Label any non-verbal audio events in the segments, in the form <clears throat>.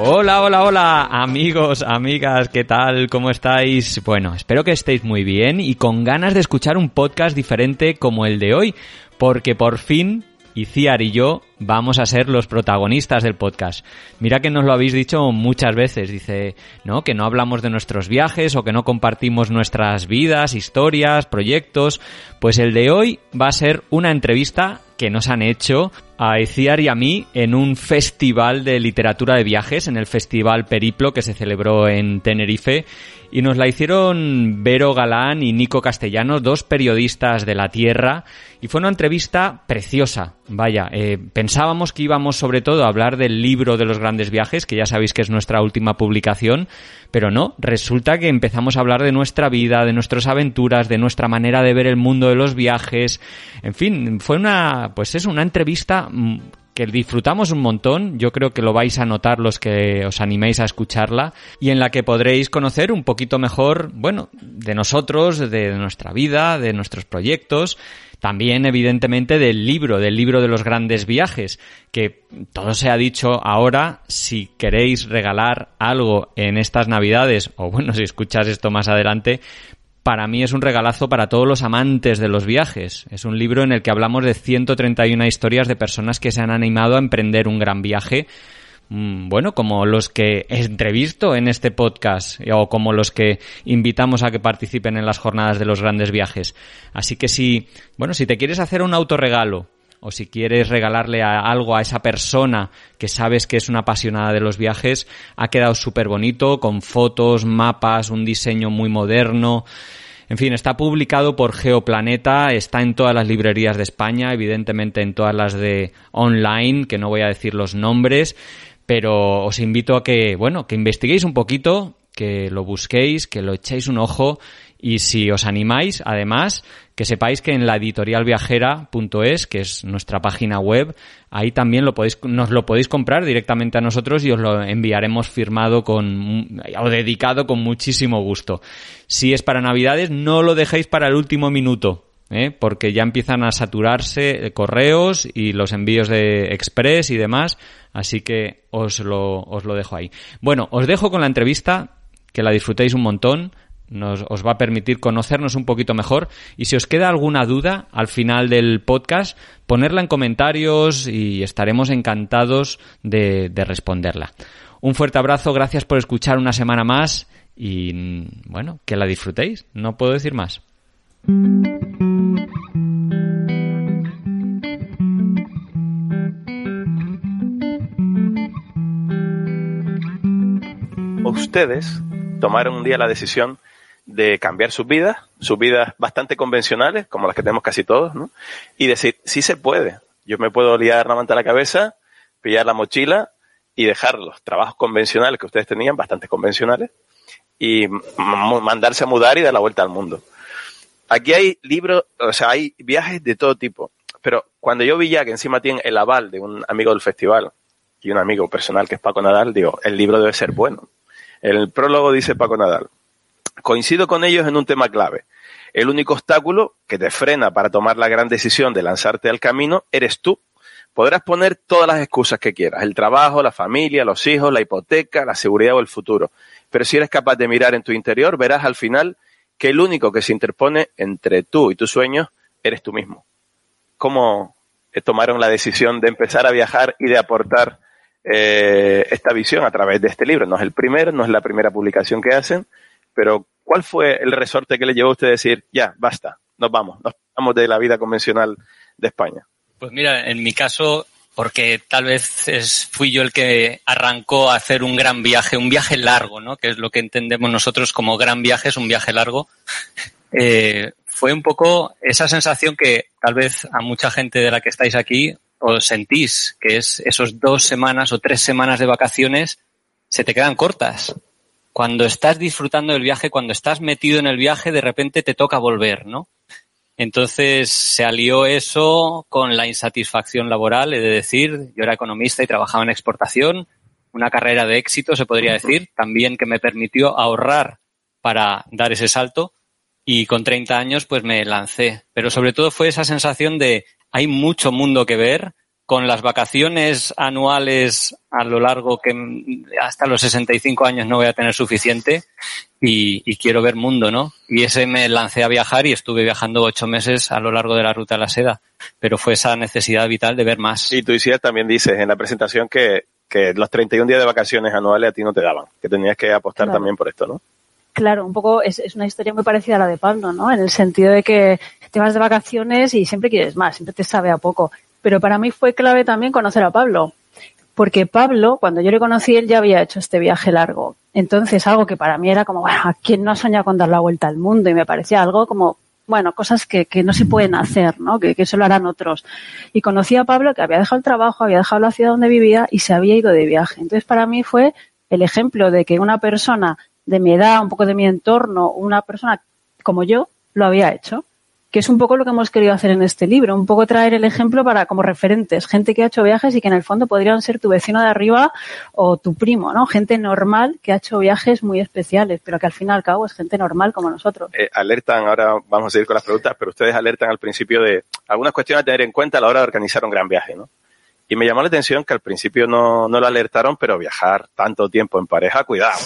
Hola, hola, hola, amigos, amigas, ¿qué tal? ¿Cómo estáis? Bueno, espero que estéis muy bien y con ganas de escuchar un podcast diferente como el de hoy, porque por fin Iciar y yo vamos a ser los protagonistas del podcast. Mira que nos lo habéis dicho muchas veces, dice, ¿no? Que no hablamos de nuestros viajes o que no compartimos nuestras vidas, historias, proyectos. Pues el de hoy va a ser una entrevista que nos han hecho a Iciar y a mí en un festival de literatura de viajes, en el Festival Periplo que se celebró en Tenerife y nos la hicieron Vero Galán y Nico Castellano, dos periodistas de la Tierra, y fue una entrevista preciosa. Vaya, eh, pensábamos que íbamos sobre todo a hablar del libro de los grandes viajes, que ya sabéis que es nuestra última publicación, pero no, resulta que empezamos a hablar de nuestra vida, de nuestras aventuras, de nuestra manera de ver el mundo de los viajes, en fin, fue una, pues es una entrevista mm, que disfrutamos un montón, yo creo que lo vais a notar los que os animéis a escucharla, y en la que podréis conocer un poquito mejor, bueno, de nosotros, de nuestra vida, de nuestros proyectos, también evidentemente del libro, del libro de los grandes viajes, que todo se ha dicho ahora, si queréis regalar algo en estas navidades, o bueno, si escuchas esto más adelante, para mí es un regalazo para todos los amantes de los viajes. Es un libro en el que hablamos de 131 historias de personas que se han animado a emprender un gran viaje. Mm, bueno, como los que entrevisto en este podcast o como los que invitamos a que participen en las jornadas de los grandes viajes. Así que si, bueno, si te quieres hacer un autorregalo o si quieres regalarle algo a esa persona que sabes que es una apasionada de los viajes, ha quedado súper bonito, con fotos, mapas, un diseño muy moderno. En fin, está publicado por Geoplaneta, está en todas las librerías de España, evidentemente en todas las de online, que no voy a decir los nombres, pero os invito a que, bueno, que investiguéis un poquito, que lo busquéis, que lo echéis un ojo y si os animáis, además, que sepáis que en la editorialviajera.es, que es nuestra página web, ahí también lo podéis, nos lo podéis comprar directamente a nosotros y os lo enviaremos firmado con, o dedicado con muchísimo gusto. Si es para Navidades, no lo dejéis para el último minuto. ¿eh? porque ya empiezan a saturarse correos y los envíos de Express y demás, así que os lo, os lo dejo ahí. Bueno, os dejo con la entrevista, que la disfrutéis un montón nos, os va a permitir conocernos un poquito mejor. Y si os queda alguna duda al final del podcast, ponerla en comentarios y estaremos encantados de, de responderla. Un fuerte abrazo, gracias por escuchar una semana más y bueno, que la disfrutéis, no puedo decir más. Ustedes tomaron un día la decisión de cambiar sus vidas, sus vidas bastante convencionales, como las que tenemos casi todos, ¿no? Y decir, sí se puede. Yo me puedo liar la manta a la cabeza, pillar la mochila y dejar los trabajos convencionales que ustedes tenían, bastante convencionales, y mandarse a mudar y dar la vuelta al mundo. Aquí hay libros, o sea, hay viajes de todo tipo. Pero cuando yo vi ya que encima tienen el aval de un amigo del festival y un amigo personal que es Paco Nadal, digo, el libro debe ser bueno. El prólogo dice Paco Nadal, Coincido con ellos en un tema clave. El único obstáculo que te frena para tomar la gran decisión de lanzarte al camino eres tú. Podrás poner todas las excusas que quieras, el trabajo, la familia, los hijos, la hipoteca, la seguridad o el futuro. Pero si eres capaz de mirar en tu interior, verás al final que el único que se interpone entre tú y tus sueños eres tú mismo. ¿Cómo tomaron la decisión de empezar a viajar y de aportar eh, esta visión a través de este libro? No es el primero, no es la primera publicación que hacen, pero ¿cuál fue el resorte que le llevó a usted a decir, ya, basta, nos vamos, nos vamos de la vida convencional de España? Pues mira, en mi caso, porque tal vez fui yo el que arrancó a hacer un gran viaje, un viaje largo, ¿no? Que es lo que entendemos nosotros como gran viaje, es un viaje largo. <laughs> Eh, fue un poco esa sensación que tal vez a mucha gente de la que estáis aquí os sentís, que es esos dos semanas o tres semanas de vacaciones se te quedan cortas cuando estás disfrutando del viaje, cuando estás metido en el viaje, de repente te toca volver, ¿no? Entonces se alió eso con la insatisfacción laboral, he de decir, yo era economista y trabajaba en exportación, una carrera de éxito, se podría decir, también que me permitió ahorrar para dar ese salto y con 30 años pues me lancé. Pero sobre todo fue esa sensación de hay mucho mundo que ver, con las vacaciones anuales a lo largo que hasta los 65 años no voy a tener suficiente y, y, quiero ver mundo, ¿no? Y ese me lancé a viajar y estuve viajando ocho meses a lo largo de la ruta de la seda, pero fue esa necesidad vital de ver más. Y tú, Isia, también dices en la presentación que, que los 31 días de vacaciones anuales a ti no te daban, que tenías que apostar Claro. también por esto, ¿no? Claro, un poco es, es una historia muy parecida a la de Pablo, ¿no? En el sentido de que te vas de vacaciones y siempre quieres más, siempre te sabe a poco. Pero para mí fue clave también conocer a Pablo, porque Pablo, cuando yo le conocí, él ya había hecho este viaje largo. Entonces, algo que para mí era como, bueno, ¿a quién no ha con dar la vuelta al mundo? Y me parecía algo como, bueno, cosas que, que no se pueden hacer, ¿no? Que, que harán otros. Y conocí a Pablo que había dejado el trabajo, había dejado la ciudad donde vivía y se había ido de viaje. Entonces, para mí fue el ejemplo de que una persona de mi edad, un poco de mi entorno, una persona como yo, lo había hecho. Es un poco lo que hemos querido hacer en este libro, un poco traer el ejemplo para como referentes, gente que ha hecho viajes y que en el fondo podrían ser tu vecino de arriba o tu primo, ¿no? Gente normal que ha hecho viajes muy especiales, pero que al fin y al cabo es gente normal como nosotros. Eh, alertan, ahora vamos a seguir con las preguntas, pero ustedes alertan al principio de algunas cuestiones a tener en cuenta a la hora de organizar un gran viaje, ¿no? Y me llamó la atención que al principio no, no lo alertaron, pero viajar tanto tiempo en pareja, cuidado.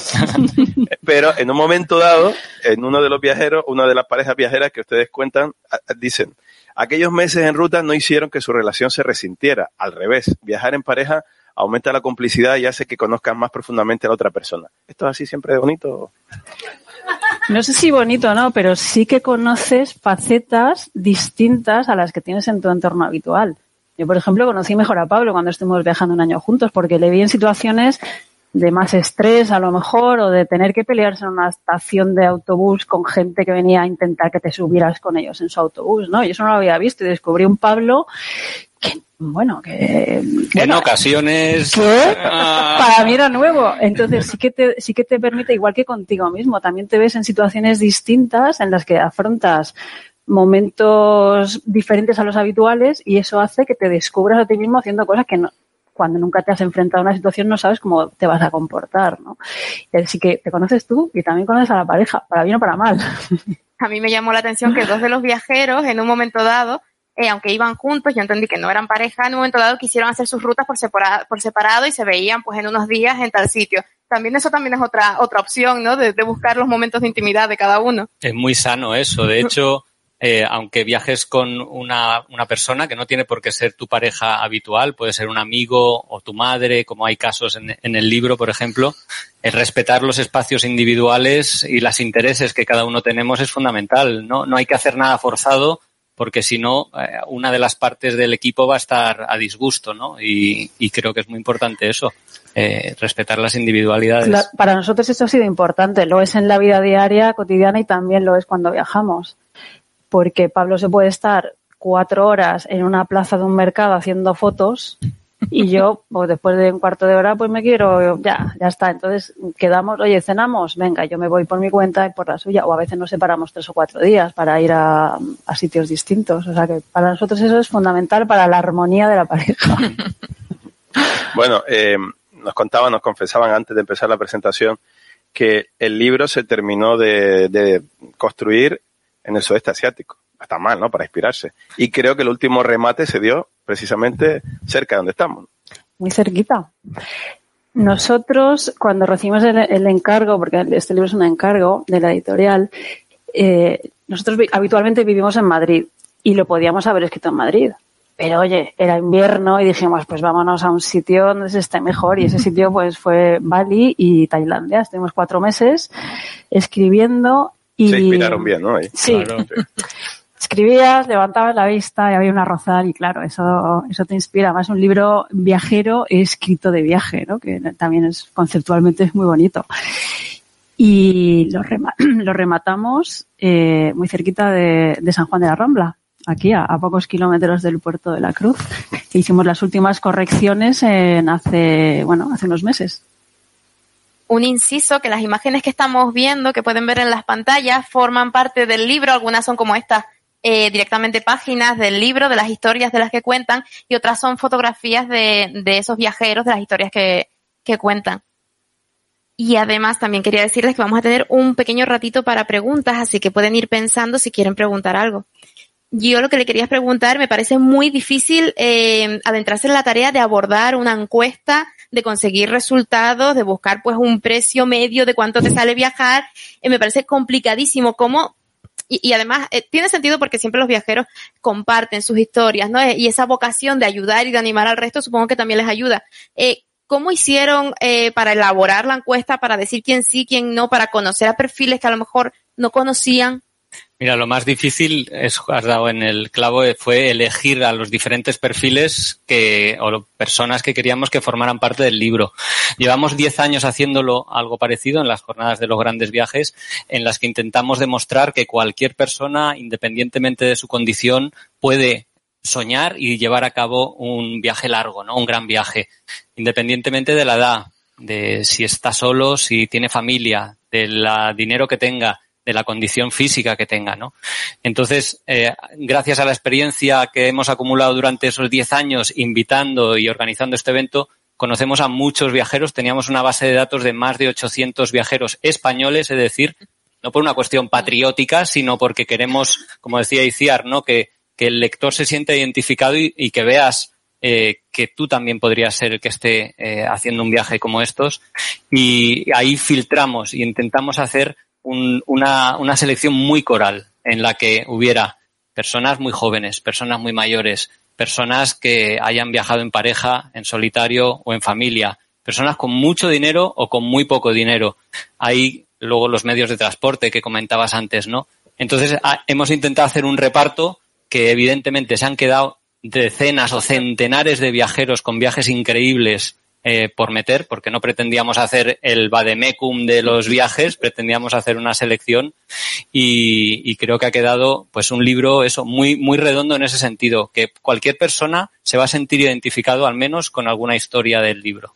<laughs> pero en un momento dado, en uno de los viajeros, una de las parejas viajeras que ustedes cuentan, dicen, aquellos meses en ruta no hicieron que su relación se resintiera. Al revés, viajar en pareja aumenta la complicidad y hace que conozcan más profundamente a la otra persona. ¿Esto es así siempre de bonito? No sé si bonito o no, pero sí que conoces facetas distintas a las que tienes en tu entorno habitual. Yo, por ejemplo, conocí mejor a Pablo cuando estuvimos viajando un año juntos, porque le vi en situaciones de más estrés, a lo mejor, o de tener que pelearse en una estación de autobús con gente que venía a intentar que te subieras con ellos en su autobús, ¿no? Y eso no lo había visto y descubrí un Pablo que, bueno, que... en ocasiones... ¿Qué? Ah, Para mí era nuevo. Entonces sí que te, sí que te permite, igual que contigo mismo, también te ves en situaciones distintas en las que afrontas momentos diferentes a los habituales y eso hace que te descubras a ti mismo haciendo cosas que no, cuando nunca te has enfrentado a una situación no sabes cómo te vas a comportar, ¿no? Y así que te conoces tú y también conoces a la pareja, para bien o para mal. <laughs> A mí me llamó la atención que dos de los viajeros, en un momento dado, eh, aunque iban juntos, yo entendí que no eran pareja, en un momento dado quisieron hacer sus rutas por separado, por separado y se veían pues en unos días en tal sitio. También eso también es otra, otra opción, ¿no? De, de buscar los momentos de intimidad de cada uno. Es muy sano eso. De hecho, eh, aunque viajes con una, una persona que no tiene por qué ser tu pareja habitual, puede ser un amigo o tu madre, como hay casos en, el libro, por ejemplo, el respetar los espacios individuales y los intereses que cada uno tenemos es fundamental. No, hay que hacer nada forzado porque si no, eh, una de las partes del equipo va a estar a disgusto, ¿no? Y, creo que es muy importante eso, eh, respetar las individualidades. Para nosotros esto ha sido importante, lo es en la vida diaria, cotidiana y también lo es cuando viajamos. Porque Pablo se puede estar cuatro horas en una plaza de un mercado haciendo fotos y yo, <laughs> pues después de un cuarto de hora, pues me quiero, ya, ya está. Entonces quedamos, oye, cenamos, venga, yo me voy por mi cuenta y por la suya. O a veces nos separamos tres o cuatro días para ir a, a sitios distintos. O sea que para nosotros eso es fundamental para la armonía de la pareja. <laughs> Bueno, eh, nos contaban, nos confesaban antes de empezar la presentación que el libro se terminó de, de construir en el sudeste asiático. Está mal, ¿no? Para inspirarse. Y creo que el último remate se dio precisamente cerca de donde estamos. muy cerquita. Nosotros, cuando recibimos el, encargo, porque este libro es un encargo de la editorial, eh, nosotros habitualmente vivimos en Madrid y lo podíamos haber escrito en Madrid. Pero oye, era invierno y dijimos, pues vámonos a un sitio donde se esté mejor. Y ese sitio pues fue Bali y Tailandia. Estuvimos cuatro meses escribiendo y... Se inspiraron bien, ¿no? Ahí. Sí, Claro. <laughs> escribías, levantabas la vista y había una rosal y claro, eso, eso te inspira. Además, un libro viajero escrito de viaje, ¿no? Que también es conceptualmente es muy bonito. Y lo, rema- <clears throat> lo rematamos eh, muy cerquita de, de San Juan de la Rambla, aquí a, a pocos kilómetros del puerto de la Cruz. Hicimos las últimas correcciones en hace, bueno, hace unos meses. Un inciso que las imágenes que estamos viendo, que pueden ver en las pantallas, forman parte del libro. Algunas son como estas eh, directamente páginas del libro, de las historias de las que cuentan, y otras son fotografías de, de esos viajeros, de las historias que, que cuentan. Y además también quería decirles que vamos a tener un pequeño ratito para preguntas, así que pueden ir pensando si quieren preguntar algo. Yo lo que le quería preguntar, me parece muy difícil eh, adentrarse en la tarea de abordar una encuesta de conseguir resultados, de buscar pues un precio medio de cuánto te sale viajar. Eh, me parece complicadísimo cómo y, y, además eh, tiene sentido porque siempre los viajeros comparten sus historias, ¿no? Y esa vocación de ayudar y de animar al resto supongo que también les ayuda. Eh, ¿Cómo hicieron eh, para elaborar la encuesta, para decir quién sí, quién no, para conocer a perfiles que a lo mejor no conocían? Mira, lo más difícil, es, has dado en el clavo, fue elegir a los diferentes perfiles que, o personas que queríamos que formaran parte del libro. Llevamos 10 años haciéndolo algo parecido en las jornadas de los grandes viajes, en las que intentamos demostrar que cualquier persona, independientemente de su condición, puede soñar y llevar a cabo un viaje largo, ¿no? Un gran viaje, independientemente de la edad, de si está solo, si tiene familia, del dinero que tenga, de la condición física que tenga, ¿no? Entonces, eh, gracias a la experiencia que hemos acumulado durante esos 10 años invitando y organizando este evento, conocemos a muchos viajeros. Teníamos una base de datos de más de 800 viajeros españoles, es decir, no por una cuestión patriótica, sino porque queremos, como decía Iciar, ¿no? Que, que el lector se sienta identificado y, que veas eh, que tú también podrías ser el que esté eh, haciendo un viaje como estos. Y ahí filtramos y intentamos hacer un, una, una selección muy coral en la que hubiera personas muy jóvenes, personas muy mayores, personas que hayan viajado en pareja, en solitario o en familia, personas con mucho dinero o con muy poco dinero. Hay luego los medios de transporte que comentabas antes, ¿no? Entonces hemos intentado hacer un reparto que evidentemente se han quedado decenas o centenares de viajeros con viajes increíbles eh, por meter, porque no pretendíamos hacer el vademecum de los viajes, pretendíamos hacer una selección y, creo que ha quedado pues un libro eso muy muy redondo en ese sentido, que cualquier persona se va a sentir identificado al menos con alguna historia del libro.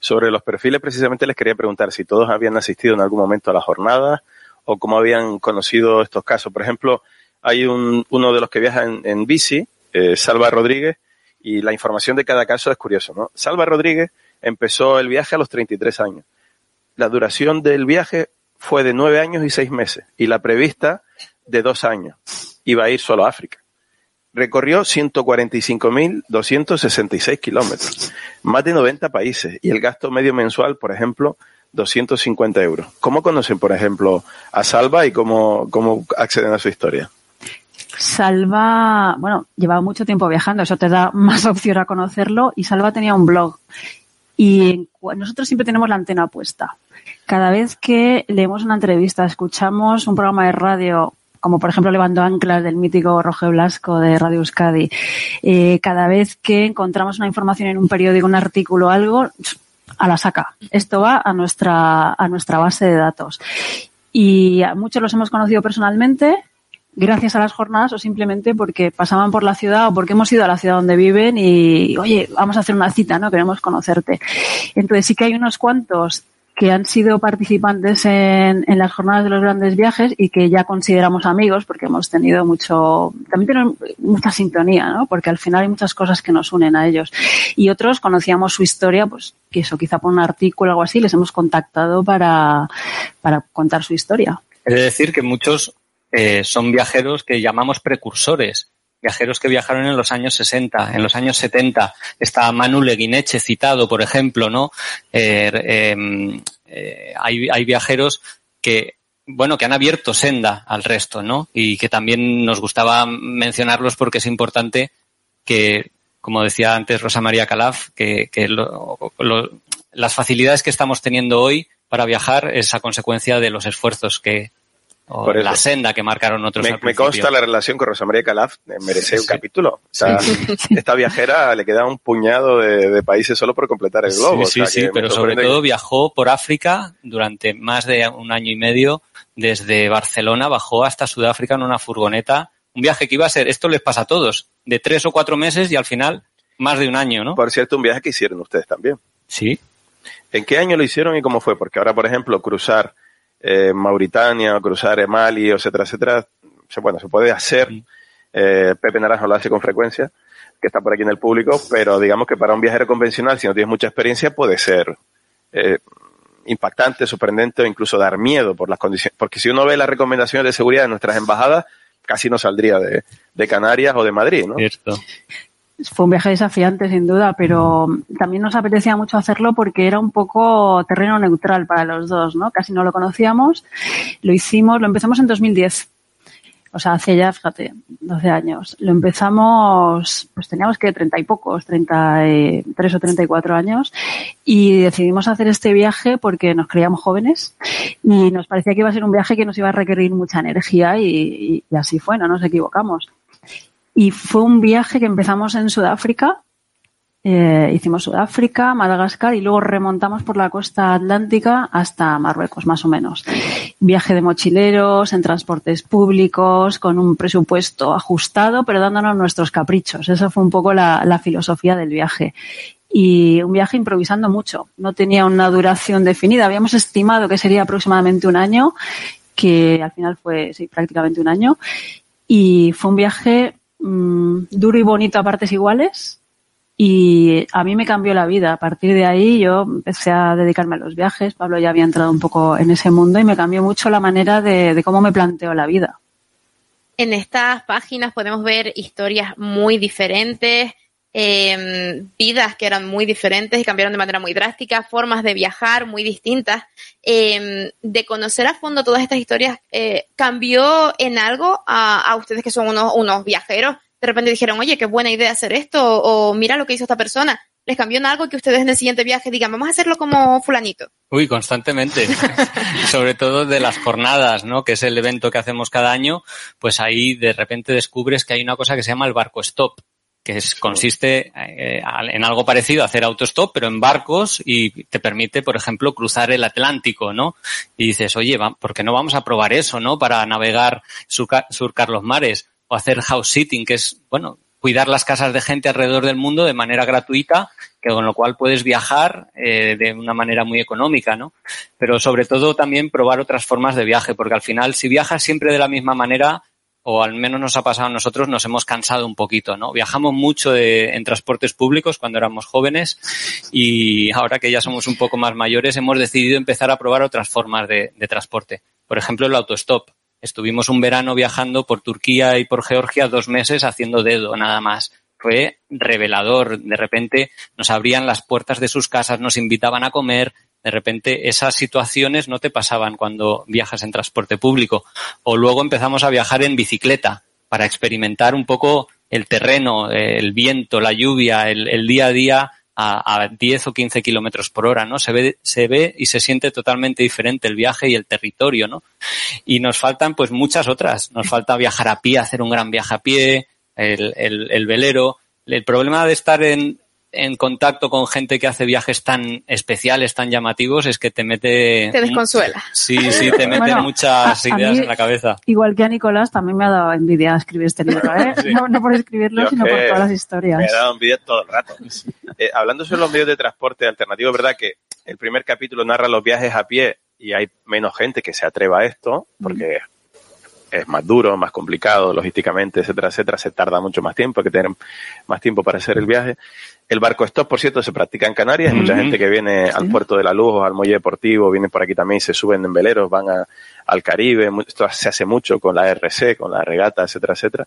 Sobre los perfiles precisamente les quería preguntar si todos habían asistido en algún momento a la jornada o cómo habían conocido estos casos. Por ejemplo, hay un, uno de los que viaja en, en bici, eh, Salva Rodríguez, y la información de cada caso es curioso, ¿no? Salva Rodríguez empezó el viaje a los 33 años. La duración del viaje fue de nueve años y seis meses y la prevista de dos años. Iba a ir solo a África. Recorrió 145.266 kilómetros, más de 90 países y el gasto medio mensual, por ejemplo, 250 euros. ¿Cómo conocen, por ejemplo, a Salva y cómo, cómo acceden a su historia? Salva, bueno, llevaba mucho tiempo viajando, eso te da <laughs> más opción a conocerlo y Salva tenía un blog y nosotros siempre tenemos la antena puesta. Cada vez que leemos una entrevista, escuchamos un programa de radio, como por ejemplo Levando Anclas del mítico Roger Blasco de Radio Euskadi, eh, cada vez que encontramos una información en un periódico, un artículo algo, a la saca. Esto va a nuestra, a nuestra base de datos. Y a muchos los hemos conocido personalmente, gracias a las jornadas o simplemente porque pasaban por la ciudad o porque hemos ido a la ciudad donde viven y, oye, vamos a hacer una cita, ¿no? Queremos conocerte. Entonces sí que hay unos cuantos que han sido participantes en, en, las jornadas de los grandes viajes y que ya consideramos amigos porque hemos tenido mucho, también tenemos mucha sintonía, ¿no? Porque al final hay muchas cosas que nos unen a ellos. Y otros conocíamos su historia, pues que eso, quizá por un artículo o algo así, les hemos contactado para, para contar su historia. Es decir, que muchos eh, son viajeros que llamamos precursores, viajeros que viajaron en los años 60, en los años 70. Está Manu Leguineche citado, por ejemplo, ¿no? Eh, eh, eh, hay, hay viajeros que bueno, que han abierto senda al resto, ¿no? Y que también nos gustaba mencionarlos porque es importante que, como decía antes Rosa María Calaf, que, las facilidades que estamos teniendo hoy para viajar es a consecuencia de los esfuerzos que, o Por la senda que marcaron otros. Me, me consta la relación con Rosa María Calaf, merece un sí. capítulo. Esta, sí. <laughs> esta, viajera le queda un puñado de, de, países solo por completar el globo. Sí, o sea, sí, pero sobre todo viajó por África durante más de un año y medio, desde Barcelona bajó hasta Sudáfrica en una furgoneta. Un viaje que iba a ser, esto les pasa a todos, de tres o cuatro meses y al final más de un año, ¿no? Por cierto, un viaje que hicieron ustedes también. Sí. ¿En qué año lo hicieron y cómo fue? Porque ahora, por ejemplo, cruzar eh, Mauritania o cruzar Mali, etcétera, etcétera, se, bueno, se puede hacer. Eh, Pepe Naranjo lo hace con frecuencia, que está por aquí en el público, pero digamos que para un viajero convencional, si no tienes mucha experiencia, puede ser eh, impactante, sorprendente o incluso dar miedo por las condiciones. Porque si uno ve las recomendaciones de seguridad de nuestras embajadas, casi no saldría de, de Canarias o de Madrid, ¿no? Cierto. Fue un viaje desafiante, sin duda, pero también nos apetecía mucho hacerlo porque era un poco terreno neutral para los dos, ¿no? Casi no lo conocíamos. Lo hicimos, lo empezamos en 2010. O sea, hace ya, fíjate, 12 años. Lo empezamos, pues teníamos que treinta y pocos, 33 o 34 años, y decidimos hacer este viaje porque nos creíamos jóvenes y nos parecía que iba a ser un viaje que nos iba a requerir mucha energía y, y así fue, no nos equivocamos. Y fue un viaje que empezamos en Sudáfrica. Eh, hicimos Sudáfrica, Madagascar y luego remontamos por la costa atlántica hasta Marruecos, más o menos. Viaje de mochileros, en transportes públicos, con un presupuesto ajustado, pero dándonos nuestros caprichos. Esa fue un poco la, la filosofía del viaje y un viaje improvisando mucho. No tenía una duración definida. Habíamos estimado que sería aproximadamente un año, que al final fue sí, prácticamente un año. Y fue un viaje mmm, duro y bonito a partes iguales. Y a mí me cambió la vida. A partir de ahí yo empecé a dedicarme a los viajes. Pablo ya había entrado un poco en ese mundo y me cambió mucho la manera de, de cómo me planteo la vida. En estas páginas podemos ver historias muy diferentes, eh, vidas que eran muy diferentes y cambiaron de manera muy drástica, formas de viajar muy distintas. Eh, de conocer a fondo todas estas historias, eh, ¿cambió en algo a, a ustedes que son unos, unos, viajeros? De repente dijeron, oye, qué buena idea hacer esto, o, o mira lo que hizo esta persona. ¿Les cambió en algo que ustedes en el siguiente viaje digan, vamos a hacerlo como fulanito? Uy, constantemente. <laughs> Sobre todo de las jornadas, ¿no? Que es el evento que hacemos cada año, pues ahí de repente descubres que hay una cosa que se llama el barco stop que es, consiste eh, en algo parecido a hacer autostop, pero en barcos y te permite, por ejemplo, cruzar el Atlántico, ¿no? Y dices, oye, ¿por qué no vamos a probar eso, ¿no? Para navegar, surcar los mares o hacer house sitting, que es, bueno, cuidar las casas de gente alrededor del mundo de manera gratuita, que con lo cual puedes viajar eh, de una manera muy económica, ¿no? Pero sobre todo también probar otras formas de viaje, porque al final si viajas siempre de la misma manera, o al menos nos ha pasado a nosotros, nos hemos cansado un poquito, ¿no? Viajamos mucho en transportes públicos cuando éramos jóvenes y ahora que ya somos un poco más mayores hemos decidido empezar a probar otras formas de, de transporte. Por ejemplo, el autostop. Estuvimos un verano viajando por Turquía y por Georgia dos meses haciendo dedo nada más. Fue revelador. De repente nos abrían las puertas de sus casas, nos invitaban a comer, de repente esas situaciones no te pasaban cuando viajas en transporte público. O luego empezamos a viajar en bicicleta para experimentar un poco el terreno, el viento, la lluvia, el, día a día a, a, 10 o 15 kilómetros por hora, ¿no? Se ve, se ve y se siente totalmente diferente el viaje y el territorio, ¿no? Y nos faltan pues muchas otras. Nos falta viajar a pie, hacer un gran viaje a pie, el, el, el velero. El problema de estar en, en contacto con gente que hace viajes tan especiales, tan llamativos, es que te mete... Te desconsuela. Sí, sí, te mete bueno, muchas a, ideas a en la cabeza. Igual que a Nicolás, también me ha dado envidia escribir este libro, ¿eh? sí. no, no, por escribirlo, Yo sino por todas las historias. Me ha dado envidia todo el rato. eh, hablando sobre los medios de transporte alternativos, ¿verdad? Que el primer capítulo narra los viajes a pie y hay menos gente que se atreva a esto, porque... Mm es más duro, más complicado logísticamente, etcétera, etcétera, se tarda mucho más tiempo, hay que tener más tiempo para hacer el viaje. El barco stop, por cierto, se practica en Canarias, hay mm. mucha gente que viene al puerto de la Luz o al muelle deportivo, vienen por aquí también, se suben en veleros, van a, al Caribe, esto se hace mucho con la RC, con la regata, etcétera, etcétera.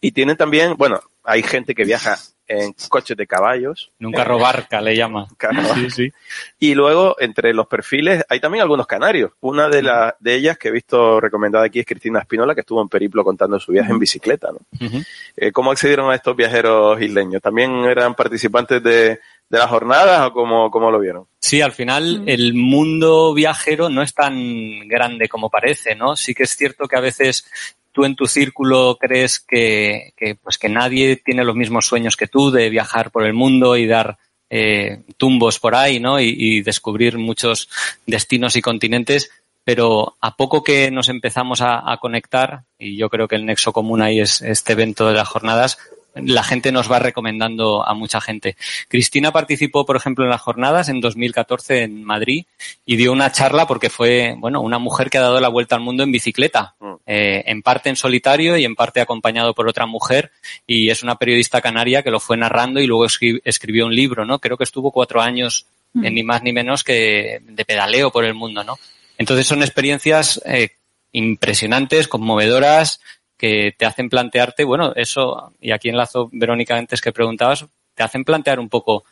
Y tienen también, bueno, hay gente que viaja en coches de caballos. En un carro barca le llama. <laughs> Sí, sí. Y luego, entre los perfiles, hay también algunos canarios. Una de, la, de ellas que he visto recomendada aquí es Cristina Espinola, que estuvo en periplo contando su viaje en bicicleta. ¿no? Uh -huh. eh, ¿Cómo accedieron a estos viajeros isleños? ¿También eran participantes de, de las jornadas o cómo, cómo, lo vieron? Sí, al final mm. el mundo viajero no es tan grande como parece, ¿no? Sí que es cierto que a veces tú en tu círculo crees que, que, pues que nadie tiene los mismos sueños que tú de viajar por el mundo y dar eh, tumbos por ahí, ¿no? Y, y, descubrir muchos destinos y continentes, pero a poco que nos empezamos a, a, conectar, y yo creo que el nexo común ahí es este evento de las jornadas, la gente nos va recomendando a mucha gente. Cristina participó, por ejemplo, en las jornadas en 2014 en Madrid y dio una charla porque fue, bueno, una mujer que ha dado la vuelta al mundo en bicicleta, mm. eh, en parte en solitario y en parte acompañado por otra mujer y es una periodista canaria que lo fue narrando y luego escribió un libro, ¿no? Creo que estuvo cuatro años, mm. ni más ni menos que de pedaleo por el mundo, ¿no? Entonces son experiencias eh, impresionantes, conmovedoras, que te hacen plantearte, bueno, eso, y aquí enlazo, Verónica, antes que preguntabas, te hacen plantear un poco,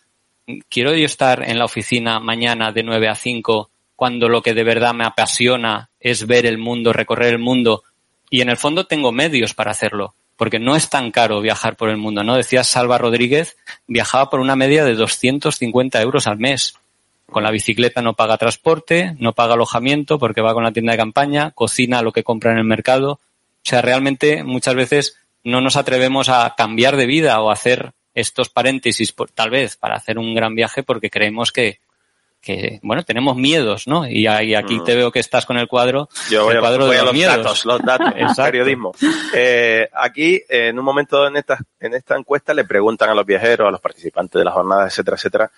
¿quiero yo estar en la oficina mañana de 9 a 5 cuando lo que de verdad me apasiona es ver el mundo, recorrer el mundo? Y en el fondo tengo medios para hacerlo, porque no es tan caro viajar por el mundo, ¿no? Decías Salva Rodríguez, viajaba por una media de 250 euros al mes. Con la bicicleta no paga transporte, no paga alojamiento porque va con la tienda de campaña, cocina lo que compra en el mercado, o sea, realmente muchas veces no nos atrevemos a cambiar de vida o a hacer estos paréntesis, tal vez, para hacer un gran viaje porque creemos que, que bueno, tenemos miedos, ¿no? Y, aquí mm. te veo que estás con el cuadro. Yo voy, el cuadro de los, datos, los datos, periodismo. Eh, aquí, en un momento en esta, en esta encuesta, le preguntan a los viajeros, a los participantes de la jornada, etcétera, etcétera,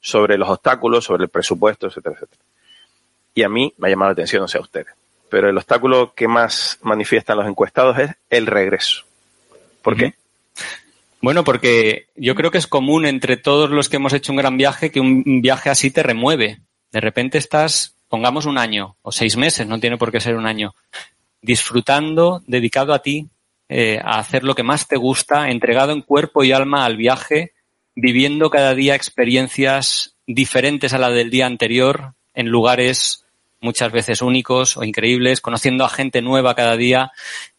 sobre los obstáculos, sobre el presupuesto, etcétera, etcétera. Y a mí me ha llamado la atención, no sé a ustedes pero el obstáculo que más manifiestan los encuestados es el regreso. ¿Por qué? Bueno, porque yo creo que es común entre todos los que hemos hecho un gran viaje que un viaje así te remueve. De repente estás, pongamos un año o seis meses, no tiene por qué ser un año, disfrutando, dedicado a ti, eh, a hacer lo que más te gusta, entregado en cuerpo y alma al viaje, viviendo cada día experiencias diferentes a la del día anterior en lugares muchas veces únicos o increíbles, conociendo a gente nueva cada día,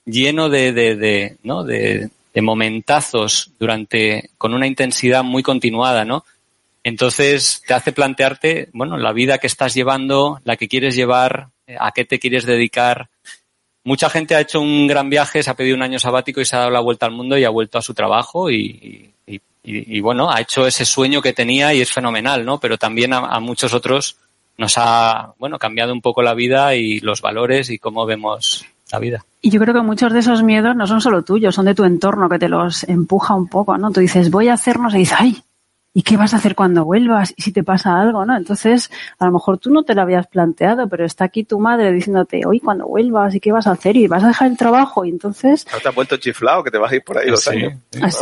lleno de, de, de ¿no? de, momentazos durante, con una intensidad muy continuada, ¿no? Entonces te hace plantearte, bueno, la vida que estás llevando, la que quieres llevar, a qué te quieres dedicar. Mucha gente ha hecho un gran viaje, se ha pedido un año sabático y se ha dado la vuelta al mundo y ha vuelto a su trabajo y, y, y, bueno, ha hecho ese sueño que tenía y es fenomenal, ¿no? Pero también a muchos otros nos ha, bueno, cambiado un poco la vida y los valores y cómo vemos la vida. Y yo creo que muchos de esos miedos no son solo tuyos, son de tu entorno que te los empuja un poco, ¿no? Tú dices, voy a hacernos y dices, ay, ¿y qué vas a hacer cuando vuelvas? ¿Y si te pasa algo, no? Entonces, a lo mejor tú no te lo habías planteado, pero está aquí tu madre diciéndote, hoy cuando vuelvas, ¿y qué vas a hacer? Y vas a dejar el trabajo, y entonces... ¿No te has vuelto chiflado que te vas a ir por ahí los años?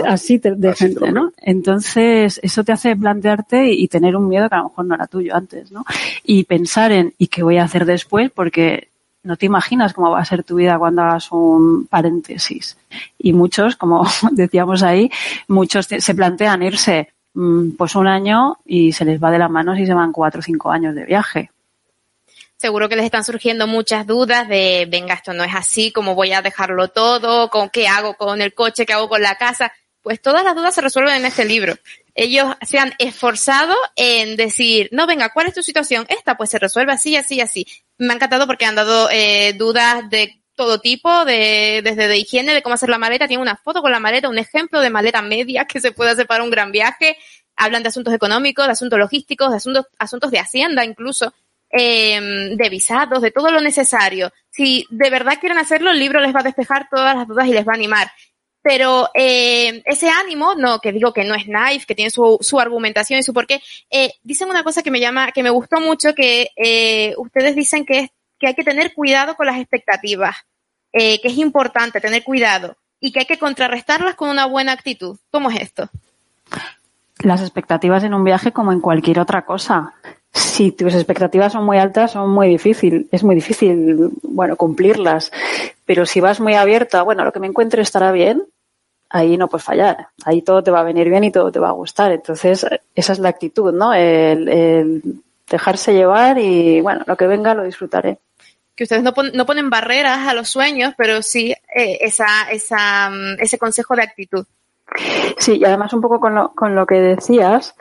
Así, te, de gente, ¿no? Entonces, eso te hace plantearte y tener un miedo que a lo mejor no era tuyo antes, ¿no? Y pensar en, ¿y qué voy a hacer después? Porque no te imaginas cómo va a ser tu vida cuando hagas un paréntesis. Y muchos, como <laughs> decíamos ahí, muchos se plantean irse pues un año y se les va de las manos y se van cuatro o cinco años de viaje. Seguro que les están surgiendo muchas dudas de, venga, esto no es así, cómo voy a dejarlo todo, con qué hago con el coche, qué hago con la casa. Pues todas las dudas se resuelven en este libro. Ellos se han esforzado en decir, no, venga, ¿cuál es tu situación? Esta, pues se resuelve así, así, así. Me ha encantado porque han dado eh, dudas de todo tipo, de, desde de higiene, de cómo hacer la maleta, tiene una foto con la maleta, un ejemplo de maleta media que se puede hacer para un gran viaje, hablan de asuntos económicos, de asuntos logísticos, de asuntos, asuntos de hacienda incluso, eh, de visados, de todo lo necesario. Si de verdad quieren hacerlo, el libro les va a despejar todas las dudas y les va a animar. Pero eh, ese ánimo, no, que digo que no es naive, que tiene su, su argumentación y su porqué, eh, dicen una cosa que me llama, que me gustó mucho, que eh, ustedes dicen que es que hay que tener cuidado con las expectativas, eh, que es importante tener cuidado y que hay que contrarrestarlas con una buena actitud. ¿Cómo es esto? Las expectativas en un viaje como en cualquier otra cosa. Si tus expectativas son muy altas, son muy difícil, es muy difícil, bueno, cumplirlas. Pero si vas muy abierta, bueno, lo que me encuentre estará bien, ahí no puedes fallar. Ahí todo te va a venir bien y todo te va a gustar. Entonces, esa es la actitud, ¿no? El, el dejarse llevar y, bueno, lo que venga lo disfrutaré que ustedes no, no ponen barreras a los sueños, pero sí eh, esa, esa, mm, ese consejo de actitud. Sí, y además un poco con lo, con lo que decías,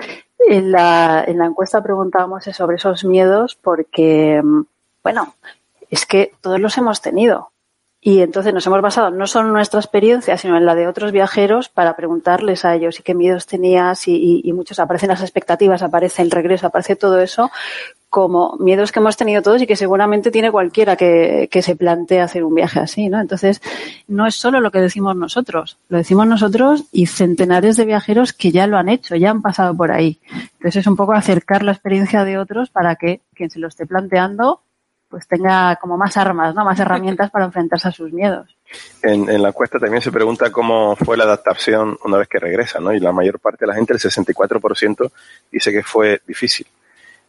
en la, en la encuesta preguntábamos sobre esos miedos porque, mm, bueno, es que todos los hemos tenido. Y entonces nos hemos basado no solo en nuestra experiencia, sino en la de otros viajeros para preguntarles a ellos y qué miedos tenías y, y, y muchos aparecen las expectativas, aparece el regreso, aparece todo eso como miedos que hemos tenido todos y que seguramente tiene cualquiera que, se plantea hacer un viaje así, ¿no? Entonces, no es solo lo que decimos nosotros, lo decimos nosotros y centenares de viajeros que ya lo han hecho, ya han pasado por ahí. Entonces, es un poco acercar la experiencia de otros para que quien se lo esté planteando pues tenga como más armas, ¿no? Más herramientas para enfrentarse a sus miedos. En, en, la encuesta también se pregunta cómo fue la adaptación una vez que regresa, ¿no? Y la mayor parte de la gente, el 64%, dice que fue difícil.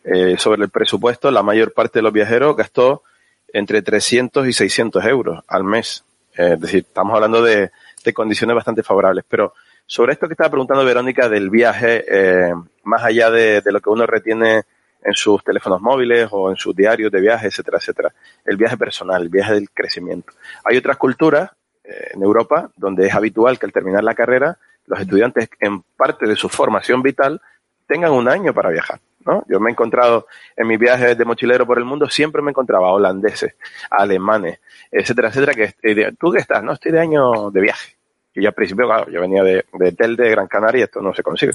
Eh, sobre el presupuesto, la mayor parte de los viajeros gastó entre 300 y 600 euros al mes. Eh, es decir, estamos hablando de, de, condiciones bastante favorables. Pero sobre esto que estaba preguntando Verónica del viaje, eh, más allá de, de, lo que uno retiene en sus teléfonos móviles o en sus diarios de viaje, etcétera, etcétera. El viaje personal, el viaje del crecimiento. Hay otras culturas eh, en Europa donde es habitual que al terminar la carrera los estudiantes en parte de su formación vital tengan un año para viajar. ¿No? Yo me he encontrado en mis viajes de mochilero por el mundo, siempre me encontraba holandeses, alemanes, etcétera, etcétera, que eh, tú que estás, no estoy de año de viaje. Y yo al principio, claro, yo venía de, de Tel de Gran Canaria, esto no se consigue.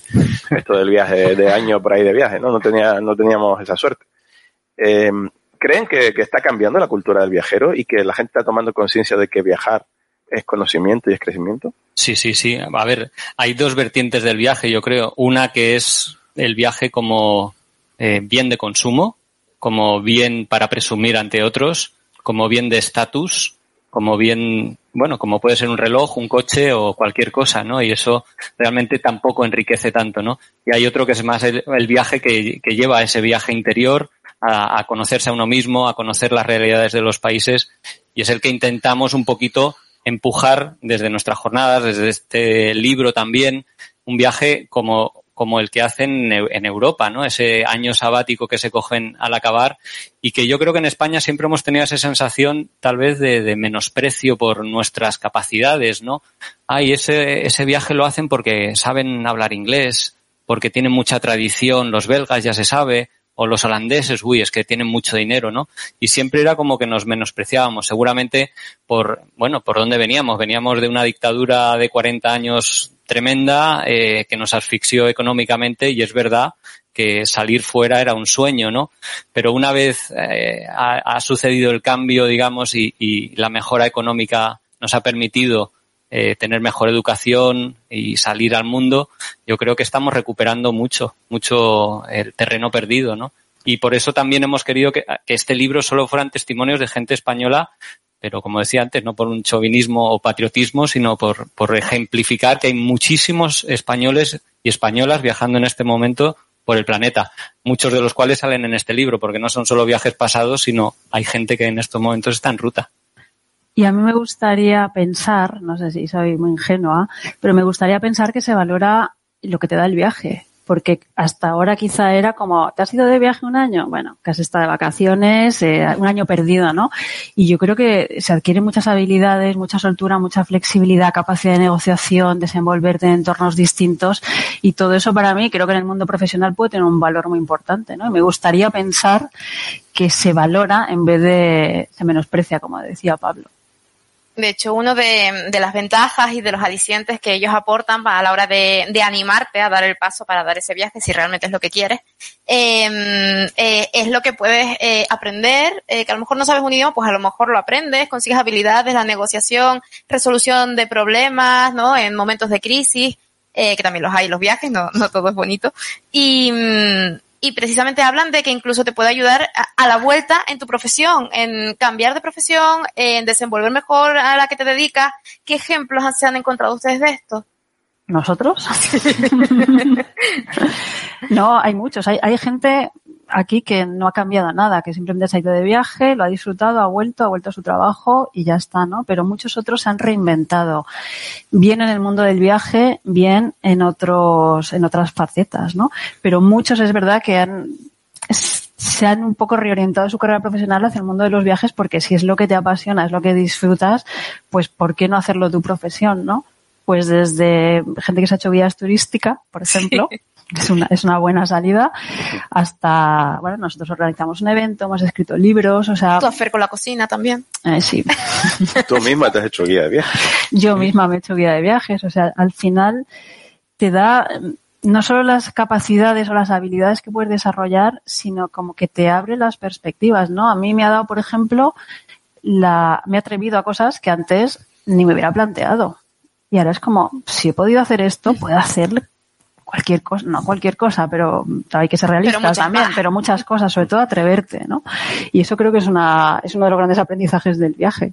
Esto del viaje de año por ahí de viaje, ¿no? No tenía, no teníamos esa suerte. Eh, ¿Creen que, que está cambiando la cultura del viajero y que la gente está tomando conciencia de que viajar es conocimiento y es crecimiento? Sí, sí, sí. A ver, hay dos vertientes del viaje, yo creo. Una que es el viaje como eh, bien de consumo, como bien para presumir ante otros, como bien de estatus, como bien, bueno, como puede ser un reloj, un coche o cualquier cosa, ¿no? Y eso realmente tampoco enriquece tanto, ¿no? Y hay otro que es más el, viaje que, lleva a ese viaje interior, a conocerse a uno mismo, a conocer las realidades de los países, y es el que intentamos un poquito empujar desde nuestras jornadas, desde este libro también, un viaje como como el que hacen en Europa, ¿no? Ese año sabático que se cogen al acabar y que yo creo que en España siempre hemos tenido esa sensación tal vez de, menosprecio por nuestras capacidades, ¿no? Ay, ese, ese viaje lo hacen porque saben hablar inglés, porque tienen mucha tradición, los belgas ya se sabe, o los holandeses, uy, es que tienen mucho dinero, ¿no? Y siempre era como que nos menospreciábamos, seguramente por, bueno, por dónde veníamos. Veníamos de una dictadura de 40 años tremenda eh, que nos asfixió económicamente y es verdad que salir fuera era un sueño, ¿no? Pero una vez eh, ha, ha, sucedido el cambio, digamos, y, y, la mejora económica nos ha permitido eh, tener mejor educación y salir al mundo, yo creo que estamos recuperando mucho, mucho el terreno perdido, ¿no? Y por eso también hemos querido que, que este libro solo fueran testimonios de gente española pero como decía antes, no por un chauvinismo o patriotismo, sino por, por ejemplificar que hay muchísimos españoles y españolas viajando en este momento por el planeta, muchos de los cuales salen en este libro, porque no son solo viajes pasados, sino hay gente que en estos momentos está en ruta. Y a mí me gustaría pensar, no sé si soy muy ingenua, pero me gustaría pensar que se valora lo que te da el viaje porque hasta ahora quizá era como, ¿te has ido de viaje un año? Bueno, que has estado de vacaciones, eh, un año perdido, ¿no? Y yo creo que se adquieren muchas habilidades, mucha soltura, mucha flexibilidad, capacidad de negociación, desenvolverte en entornos distintos y todo eso para mí creo que en el mundo profesional puede tener un valor muy importante, ¿no? Y me gustaría pensar que se valora en vez de se menosprecia, como decía Pablo. De hecho, uno de, de, las ventajas y de los alicientes que ellos aportan a la hora de, de, animarte a dar el paso para dar ese viaje, si realmente es lo que quieres, eh, eh, es lo que puedes eh, aprender, que a lo mejor no sabes un idioma, pues a lo mejor lo aprendes, consigues habilidades, la negociación, resolución de problemas, ¿no? En momentos de crisis, que también los hay los viajes, no, no todo es bonito. Y, y precisamente hablan de que incluso te puede ayudar a, a, la vuelta en tu profesión, en cambiar de profesión, en desenvolver mejor a la que te dedicas. ¿Qué ejemplos se han encontrado ustedes de esto? ¿Nosotros? <laughs> <laughs> no, hay muchos. Hay, hay gente aquí que no ha cambiado nada, que simplemente se ha ido de viaje, lo ha disfrutado, ha vuelto, ha vuelto a su trabajo y ya está, ¿no? Pero muchos otros se han reinventado, bien en el mundo del viaje, bien en otros, en otras facetas, ¿no? Pero muchos es verdad que han, se han un poco reorientado su carrera profesional hacia el mundo de los viajes porque si es lo que te apasiona, es lo que disfrutas, pues ¿por qué no hacerlo tu profesión, no? Pues desde gente que se ha hecho guías turística, por ejemplo, sí es una, es una buena salida, hasta, bueno, nosotros organizamos un evento, hemos escrito libros, o sea... Tu hacer con la cocina también. Eh, sí. <laughs> Tú misma te has hecho guía de viajes. Yo misma me he hecho guía de viajes, o sea, al final te da, no solo las capacidades o las habilidades que puedes desarrollar, sino como que te abre las perspectivas, ¿no? A mí me ha dado, por ejemplo, la, me he atrevido a cosas que antes ni me hubiera planteado. Y ahora es como, si he podido hacer esto, puedo hacer cualquier cosa, no cualquier cosa, pero hay que ser realistas también, pero muchas cosas, sobre todo atreverte, ¿no? Y eso creo que es una, es uno de los grandes aprendizajes del viaje.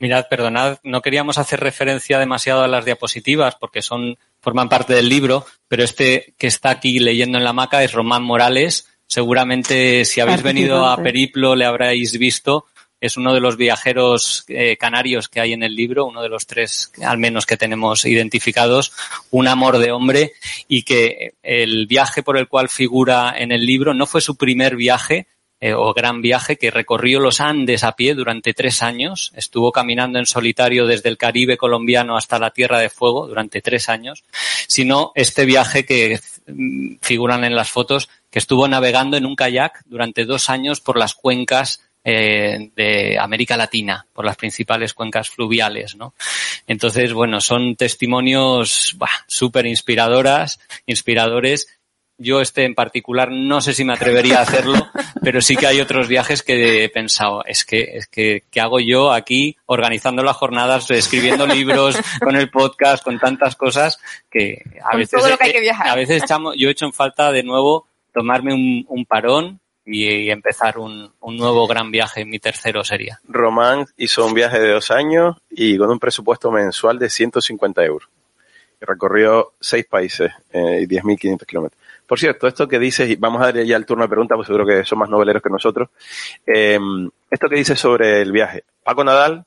Mirad, perdonad, no queríamos hacer referencia demasiado a las diapositivas porque son, forman parte del libro, pero este que está aquí leyendo en la maca es Román Morales. Seguramente si habéis venido a Periplo le habréis visto es uno de los viajeros eh, canarios que hay en el libro, uno de los tres al menos que tenemos identificados, un amor de hombre y que el viaje por el cual figura en el libro no fue su primer viaje, eh, o gran viaje que recorrió los Andes a pie durante tres años, estuvo caminando en solitario desde el Caribe colombiano hasta la Tierra de Fuego durante tres años, sino este viaje que mm, figuran en las fotos, que estuvo navegando en un kayak durante dos años por las cuencas eh, de América Latina, por las principales cuencas fluviales, ¿no? Entonces, bueno, son testimonios súper inspiradoras, inspiradores. Yo este en particular no sé si me atrevería a hacerlo, <laughs> pero sí que hay otros viajes que he pensado, es que, es que, ¿qué hago yo aquí organizando las jornadas, escribiendo libros, <laughs> con el podcast, con tantas cosas que a veces, a veces yo he hecho en falta de nuevo tomarme un, un parón, y, empezar un, un, nuevo gran viaje, mi tercero sería. Román hizo un viaje de dos años y con un presupuesto mensual de 150 euros. Y recorrió seis países eh, y 10.500 kilómetros. Por cierto, esto que dices, y vamos a darle ya el turno de preguntas, pues seguro que son más noveleros que nosotros. Eh, esto que dices sobre el viaje. Paco Nadal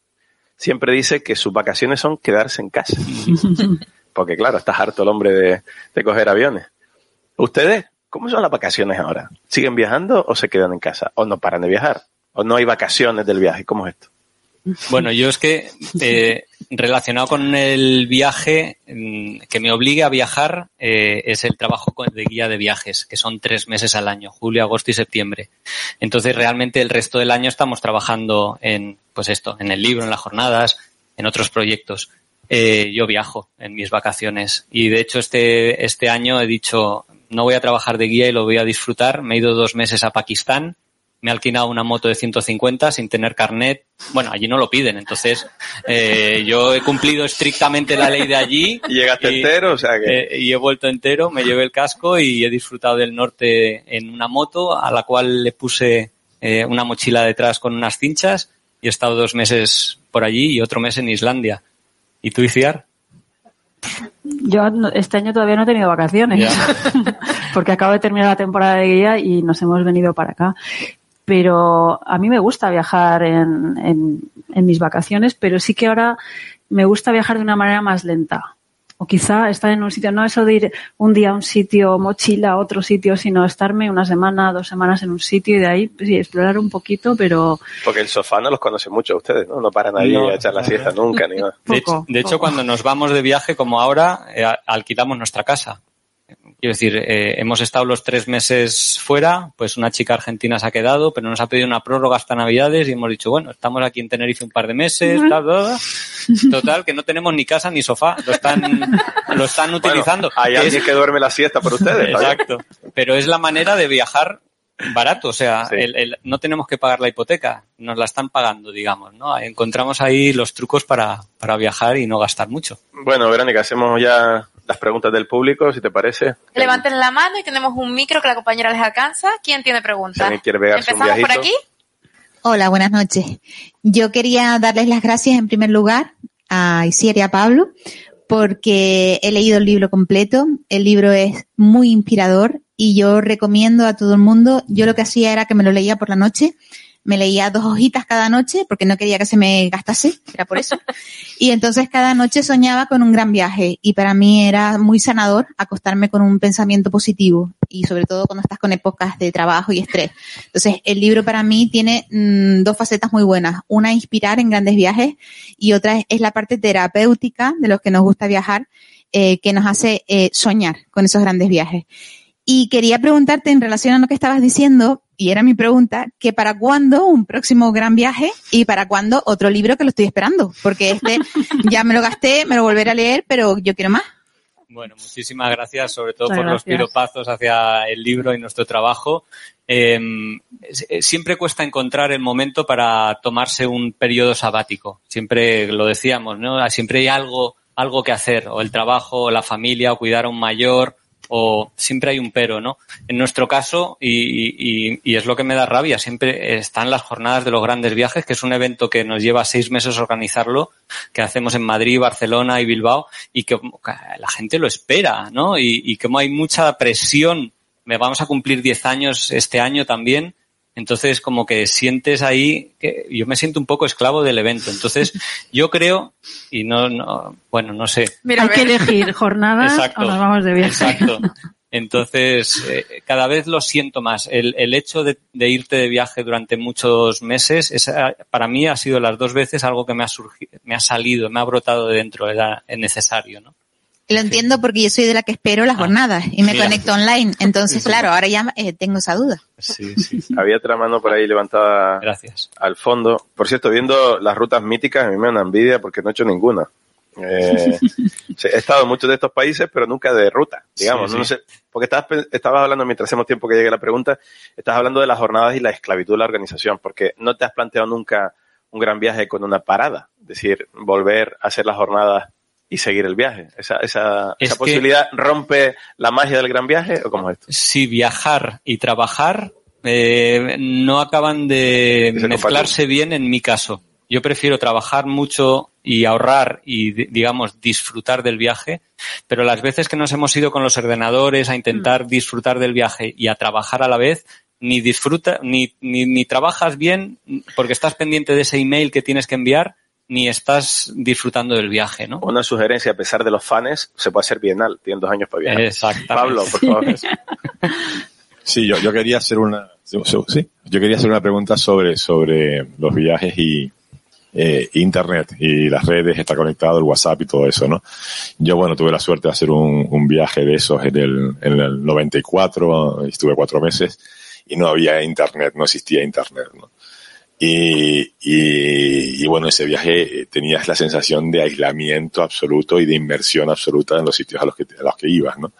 siempre dice que sus vacaciones son quedarse en casa. <laughs> Porque claro, estás harto el hombre de, de coger aviones. ¿Ustedes ¿Cómo son las vacaciones ahora? ¿Siguen viajando o se quedan en casa? ¿O no paran de viajar? ¿O no hay vacaciones del viaje? ¿Cómo es esto? Bueno, yo es que eh, relacionado con el viaje, mm, que me obligue a viajar eh, es el trabajo de guía de viajes, que son tres meses al año, julio, agosto y septiembre. Entonces, realmente el resto del año estamos trabajando en, pues esto, en el libro, en las jornadas, en otros proyectos. Eh, yo viajo en mis vacaciones y de hecho este, este año he dicho, no voy a trabajar de guía y lo voy a disfrutar. Me he ido dos meses a Pakistán, me he alquilado una moto de 150 sin tener carnet. Bueno, allí no lo piden, entonces eh, yo he cumplido estrictamente la ley de allí. <laughs> ¿Y llegaste entero? O sea que... Eh, y he vuelto entero, me llevé el casco y he disfrutado del norte en una moto a la cual le puse eh, una mochila detrás con unas cinchas y he estado dos meses por allí y otro mes en Islandia. ¿Y tú, Iciar? Yo este año todavía no he tenido vacaciones, <laughs> porque acabo de terminar la temporada de guía y nos hemos venido para acá. Pero a mí me gusta viajar en, en, en mis vacaciones, pero sí que ahora me gusta viajar de una manera más lenta o quizá estar en un sitio, no eso de ir un día a un sitio, mochila a otro sitio, sino estarme una semana, dos semanas en un sitio y de ahí pues, sí, explorar un poquito, pero... Porque el sofá no los conoce mucho ustedes, ¿no? No paran ahí a echar la siesta nunca, ni nada. <laughs> de, hecho, cuando nos vamos de viaje, como ahora, eh, alquilamos nuestra casa. Quiero decir, eh, hemos estado los tres meses fuera, pues una chica argentina se ha quedado, pero nos ha pedido una prórroga hasta Navidades y hemos dicho, bueno, estamos aquí en Tenerife un par de meses, Total, que no tenemos ni casa ni sofá, lo están, <laughs> lo están utilizando. hay alguien que duerme la siesta por ustedes. Exacto. Pero es la manera de viajar barato, o sea, el, no tenemos que pagar la hipoteca, nos la están pagando, digamos, ¿no? Encontramos ahí los trucos para, para viajar y no gastar mucho. Bueno, Verónica, hacemos ya las preguntas del público, si te parece. Levanten la mano y tenemos un micro que la compañera les alcanza. ¿Quién tiene preguntas? Empezamos por aquí. Hola, buenas noches. Yo quería darles las gracias en primer lugar a Isier y a Pablo porque he leído el libro completo. El libro es muy inspirador y yo recomiendo a todo el mundo. Yo lo que hacía era que me lo leía por la noche me leía dos hojitas cada noche porque no quería que se me gastase, era por eso. <laughs> Y entonces cada noche soñaba con un gran viaje y para mí era muy sanador acostarme con un pensamiento positivo y sobre todo cuando estás con épocas de trabajo y estrés. Entonces el libro para mí tiene mm, dos facetas muy buenas. Una inspirar en grandes viajes y otra es, la parte terapéutica de los que nos gusta viajar eh, que nos hace eh, soñar con esos grandes viajes. Y quería preguntarte en relación a lo que estabas diciendo, y era mi pregunta, que para cuándo un próximo gran viaje y para cuándo otro libro que lo estoy esperando, porque este <laughs> ya me lo gasté, me lo volveré a leer, pero yo quiero más. Bueno, muchísimas gracias, sobre todo por los piropazos hacia el libro y nuestro trabajo. Em, eh, siempre cuesta encontrar el momento para tomarse un periodo sabático. Siempre lo decíamos, ¿no? Siempre hay algo, algo que hacer, o el trabajo, o la familia, o cuidar a un mayor, o siempre hay un pero, ¿no? En nuestro caso, y, es lo que me da rabia, siempre están las jornadas de los grandes viajes, que es un evento que nos lleva seis meses organizarlo, que hacemos en Madrid, Barcelona y Bilbao, y que la gente lo espera, ¿no? Y, y como hay mucha presión, me vamos a cumplir diez años este año también, entonces, como que sientes ahí que yo me siento un poco esclavo del evento. Entonces, <laughs> yo creo, y no, no bueno, no sé. Hay que elegir jornadas o nos vamos de viaje. Exacto. <laughs> Entonces, eh, cada vez lo siento más. El, el hecho de, de, irte de viaje durante muchos meses, esa, para mí ha sido las dos veces algo que me ha surgido, me ha salido, me ha brotado de dentro, era necesario, ¿no? Lo entiendo porque yo soy de la que espero las ah, jornadas y me conecto online. <laughs> Entonces, claro, ahora ya eh, tengo esa duda. Sí, sí. Había otra mano por ahí levantada Gracias. al fondo. Por cierto, viendo las rutas míticas, a mí me da una envidia porque no he hecho ninguna. Eh, <laughs> he estado en muchos de estos países, pero nunca de ruta, digamos. No sé, porque estabas, estabas hablando, mientras hacemos tiempo que llegue la pregunta, estás hablando de las jornadas y la esclavitud de la organización, porque no te has planteado nunca un gran viaje con una parada. Es decir, volver a hacer las jornadas y seguir el viaje. ¿Esa, esa, esa posibilidad rompe la magia del gran viaje o cómo es esto? Si viajar y trabajar eh, no acaban de mezclarse bien en mi caso. Yo prefiero trabajar mucho y ahorrar y, digamos, disfrutar del viaje, pero las veces que nos hemos ido con los ordenadores a intentar mm. disfrutar del viaje y a trabajar a la vez, ni disfruta, ni, ni, ni trabajas bien porque estás pendiente de ese email que tienes que enviar, ni estás disfrutando del viaje, ¿no? Una sugerencia, a pesar de los fans, se puede hacer bienal, tienen dos años para viajar. Exacto. Pablo, por favor. <laughs> Sí, yo, yo quería hacer una, sí, yo quería hacer una pregunta sobre, sobre los viajes y, eh, internet y las redes, está conectado, el WhatsApp y todo eso, ¿no? Yo, bueno, tuve la suerte de hacer un, un viaje de esos en el, en el 94, estuve cuatro meses y no había internet, no existía internet, ¿no? Y, y, bueno, ese viaje eh, tenías la sensación de aislamiento absoluto y de inmersión absoluta en los sitios a los que, a los que ibas, ¿no?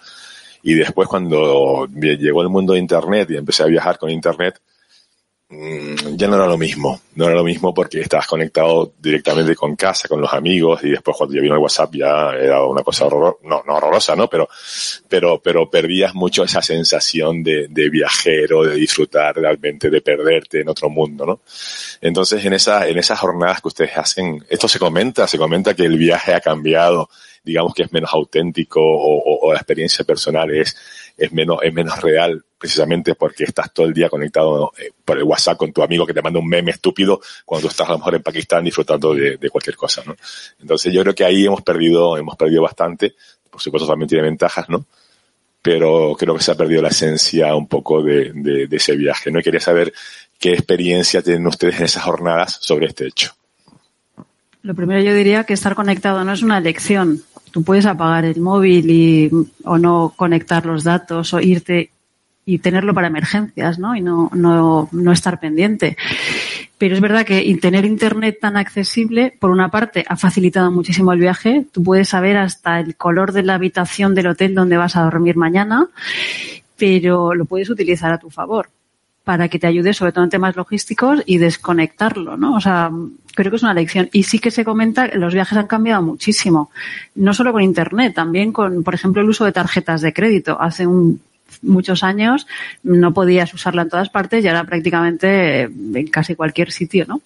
Y después cuando llegó el mundo de Internet y empecé a viajar con Internet, ya no era lo mismo. No era lo mismo porque estabas conectado directamente con casa, con los amigos, y después cuando ya vino el WhatsApp ya era una cosa horrorosa, no, no horrorosa, ¿no? Pero, pero, pero perdías mucho esa sensación de, viajero, de disfrutar realmente, de perderte en otro mundo, ¿no? Entonces, en esa, en esas jornadas que ustedes hacen, esto se comenta, se comenta que el viaje ha cambiado, digamos que es menos auténtico o la experiencia personal es, es menos, es menos real precisamente porque estás todo el día conectado eh, por el WhatsApp con tu amigo que te manda un meme estúpido cuando estás a lo mejor en Pakistán disfrutando de, de cualquier cosa, ¿no? Entonces yo creo que ahí hemos perdido, hemos perdido bastante. Por supuesto también tiene ventajas, ¿no? Pero creo que se ha perdido la esencia un poco de, de, ese viaje, ¿no? Quería saber qué experiencia tienen ustedes en esas jornadas sobre este hecho. Lo primero yo diría que estar conectado no es una elección. Tú puedes apagar el móvil y, o no conectar los datos o irte y tenerlo para emergencias, ¿no? Y no, no, no estar pendiente. Pero es verdad que tener internet tan accesible, por una parte, ha facilitado muchísimo el viaje. Tú puedes saber hasta el color de la habitación del hotel donde vas a dormir mañana, pero lo puedes utilizar a tu favor para que te ayude, sobre todo en temas logísticos, y desconectarlo, ¿no? O sea, creo que es una lección. Y sí que se comenta, los viajes han cambiado muchísimo. No solo con Internet, también con, por ejemplo, el uso de tarjetas de crédito. Hace un muchos años no podías usarla en todas partes y ahora prácticamente en casi cualquier sitio, ¿no?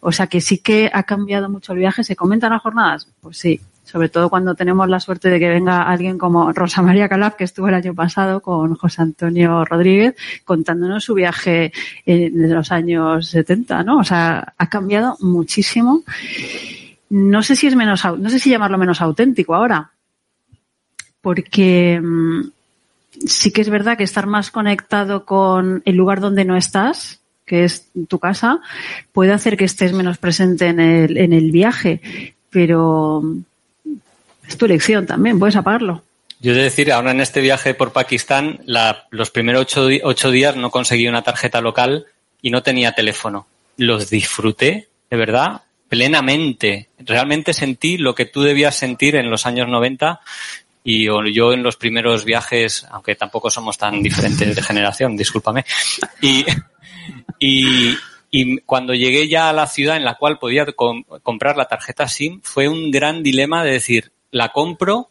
O sea que sí que ha cambiado mucho el viaje. ¿Se comentan las jornadas? Pues sí, sobre todo cuando tenemos la suerte de que venga alguien como Rosa María Calaf, que estuvo el año pasado con José Antonio Rodríguez, contándonos su viaje de los años 70, ¿no? O sea, ha cambiado muchísimo. No sé si es menos, no sé si llamarlo menos auténtico ahora, porque mm, sí que es verdad que estar más conectado con el lugar donde no estás, que es tu casa, puede hacer que estés menos presente en el, en el viaje, pero es tu elección también, puedes apagarlo. Yo he de decir, ahora en este viaje por Pakistán, los primeros ocho, días no conseguí una tarjeta local y no tenía teléfono. Los disfruté, de verdad, plenamente. Realmente sentí lo que tú debías sentir en los años 90 y yo en los primeros viajes, aunque tampoco somos tan diferentes de generación, discúlpame, y cuando llegué ya a la ciudad en la cual podía comprar la tarjeta SIM, fue un gran dilema de decir, la compro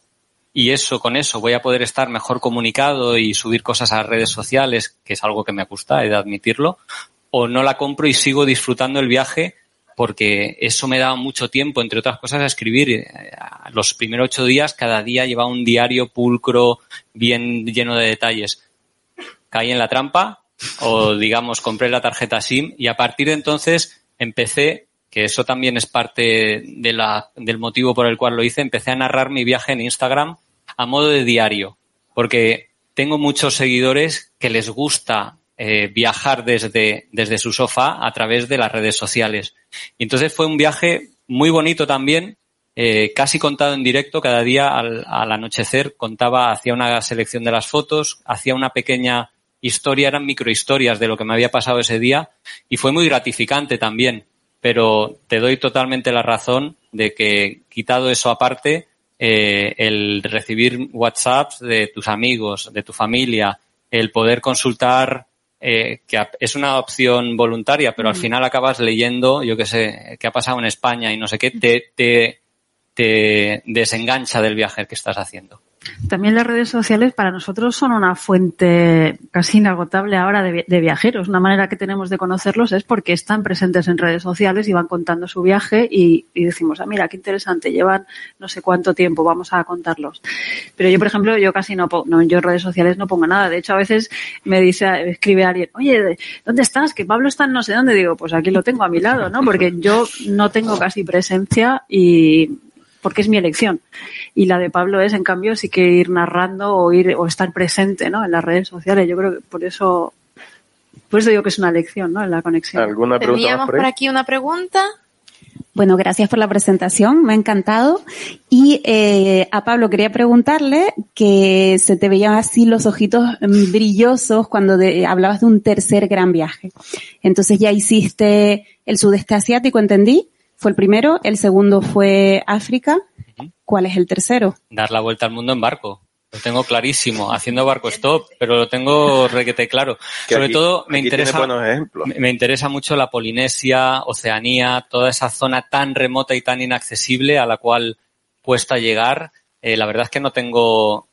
y eso, con eso voy a poder estar mejor comunicado y subir cosas a redes sociales, que es algo que me gusta, he de admitirlo, o no la compro y sigo disfrutando el viaje porque eso me daba mucho tiempo, entre otras cosas, a escribir. Eh, los primeros ocho días, cada día llevaba un diario pulcro, bien lleno de detalles. Caí en la trampa, o digamos, compré la tarjeta SIM, y a partir de entonces empecé, que eso también es parte de la, del motivo por el cual lo hice, empecé a narrar mi viaje en Instagram a modo de diario, porque tengo muchos seguidores que les gusta eh, viajar desde, desde su sofá a través de las redes sociales. Y entonces fue un viaje muy bonito también, eh, casi contado en directo, cada día al, al, anochecer contaba, hacía una selección de las fotos, hacía una pequeña historia, eran microhistorias de lo que me había pasado ese día y fue muy gratificante también. Pero te doy totalmente la razón de que, quitado eso aparte, eh, el recibir WhatsApps de tus amigos, de tu familia, el poder consultar eh, que es una opción voluntaria, pero al final acabas leyendo, yo qué sé, qué ha pasado en España y no sé qué, te, te, te desengancha del viaje que estás haciendo. También las redes sociales para nosotros son una fuente casi inagotable ahora de, viajeros. Una manera que tenemos de conocerlos es porque están presentes en redes sociales y van contando su viaje y, decimos, ah, mira, qué interesante, llevan no sé cuánto tiempo, vamos a contarlos. Pero yo, por ejemplo, yo casi no, no yo en redes sociales no pongo nada. De hecho, a veces me dice, escribe alguien, oye, ¿dónde estás? Que Pablo está en no sé dónde. Digo, pues aquí lo tengo a mi lado, ¿no? Porque yo no tengo casi presencia y porque es mi elección. Y la de Pablo es, en cambio, sí que ir narrando o ir o estar presente, ¿no? En las redes sociales. Yo creo que por eso, por eso digo que es una elección, ¿no? En la conexión. ¿Alguna pregunta Teníamos por, por aquí una pregunta. Bueno, gracias por la presentación, me ha encantado. Y eh, a Pablo quería preguntarle que se te veían así los ojitos brillosos cuando de, hablabas de un tercer gran viaje. Entonces ya hiciste el sudeste asiático, entendí fue el primero, el segundo fue África. ¿Cuál es el tercero? Dar la vuelta al mundo en barco. Lo tengo clarísimo, haciendo barco stop, pero lo tengo requete claro. Que Sobre aquí- todo me interesa, tiene buenos ejemplos. me- me interesa mucho la Polinesia, Oceanía, toda esa zona tan remota y tan inaccesible a la cual cuesta llegar. Eh, la verdad es que no tengo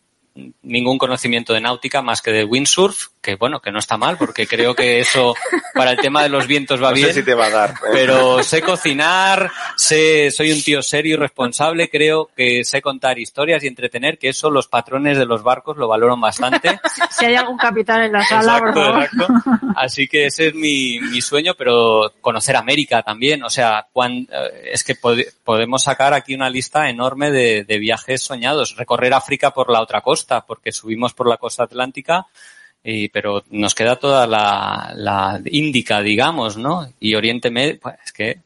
ningún conocimiento de náutica más que de windsurf, que bueno, que no está mal, porque creo que eso para el tema de los vientos va No bien sé si te va a dar. ¿eh? pero sé cocinar, sé, soy un tío serio y responsable, creo que sé contar historias y entretener, que eso los patrones de los barcos lo valoran bastante. <laughs> Si hay algún capitán en la sala, por Exacto, favor. exacto. Así que ese es mi, mi sueño, pero conocer América también. O sea, cuan- eh, es que pod- podemos sacar aquí una lista enorme de, de viajes soñados. Recorrer África por la otra costa, porque subimos por la costa atlántica, y, pero nos queda toda la, la Índica, digamos, ¿no? Y Oriente Medio, pues es que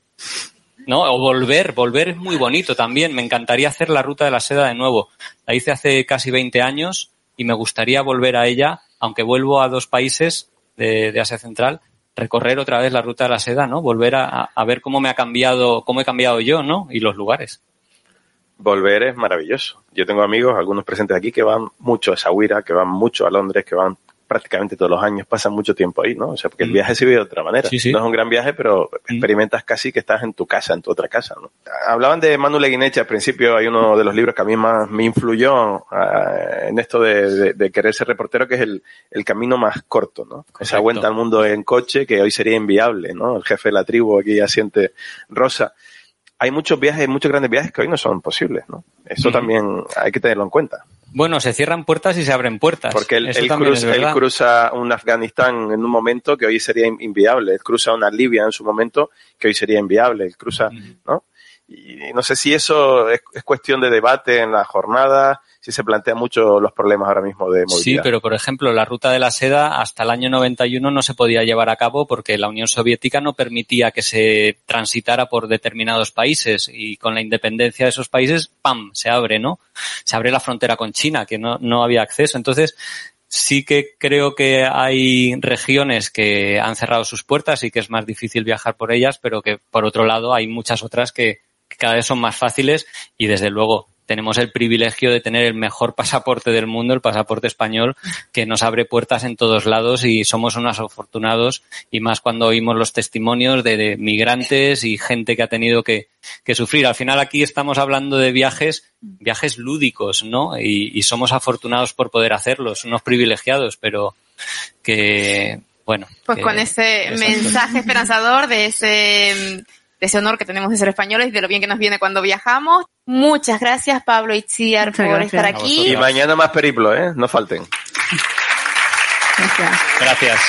¿no? O volver, volver es muy bonito también. Me encantaría hacer la ruta de la seda de nuevo. La hice hace casi 20 años y me gustaría volver a ella, aunque vuelvo a dos países de, Asia Central, recorrer otra vez la ruta de la seda, ¿no? Volver a, a ver cómo me ha cambiado, cómo he cambiado yo, ¿no? Y los lugares. Volver es maravilloso. Yo tengo amigos, algunos presentes aquí, que van mucho a Sahuira, que van mucho a Londres, que van prácticamente todos los años, pasan mucho tiempo ahí, ¿no? O sea, porque el Mm. viaje se vive de otra manera. Sí, sí. No es un gran viaje, pero Mm. experimentas casi que estás en tu casa, en tu otra casa, ¿no? Hablaban de Manu Leguineche al principio, hay uno de los libros que a mí más me influyó ah, en esto de, de- de querer ser reportero, que es el, el camino más corto, ¿no? Esa Correcto. vuelta al mundo en coche que hoy sería inviable, ¿no? El jefe de la tribu aquí asiente Rosa. Hay muchos viajes, muchos grandes viajes que hoy no son posibles, ¿no? Eso también hay que tenerlo en cuenta. Bueno, se cierran puertas y se abren puertas. Porque él, él cruza, él cruza un Afganistán en un momento que hoy sería in- inviable. Él cruza una Libia en su momento que hoy sería inviable. Él cruza. ¿no? Y no sé si eso es, es cuestión de debate en la jornada, si se plantean mucho los problemas ahora mismo de movilidad. Sí, pero por ejemplo, la ruta de la seda hasta el año 91 no se podía llevar a cabo porque la Unión Soviética no permitía que se transitara por determinados países y con la independencia de esos países, ¡pam!, se abre, ¿no? Se abre la frontera con China, que no, no había acceso. Entonces, sí que creo que hay regiones que han cerrado sus puertas y que es más difícil viajar por ellas, pero que por otro lado hay muchas otras que, que cada vez son más fáciles y desde luego tenemos el privilegio de tener el mejor <laughs> pasaporte del mundo, el pasaporte español, que nos abre puertas en todos lados y somos unos afortunados y más cuando oímos los testimonios de, migrantes y gente que ha tenido que, sufrir. Al final aquí estamos hablando de viajes, viajes lúdicos, ¿no? Y, y somos afortunados por poder hacerlos, unos privilegiados, pero que, bueno. Pues con ese mensaje esperanzador de ese de ese honor que tenemos de ser españoles y de lo bien que nos viene cuando viajamos. Muchas gracias, Pablo y Chiar, por estar aquí. Y mañana más periplo, ¿eh? No falten. Gracias. Gracias.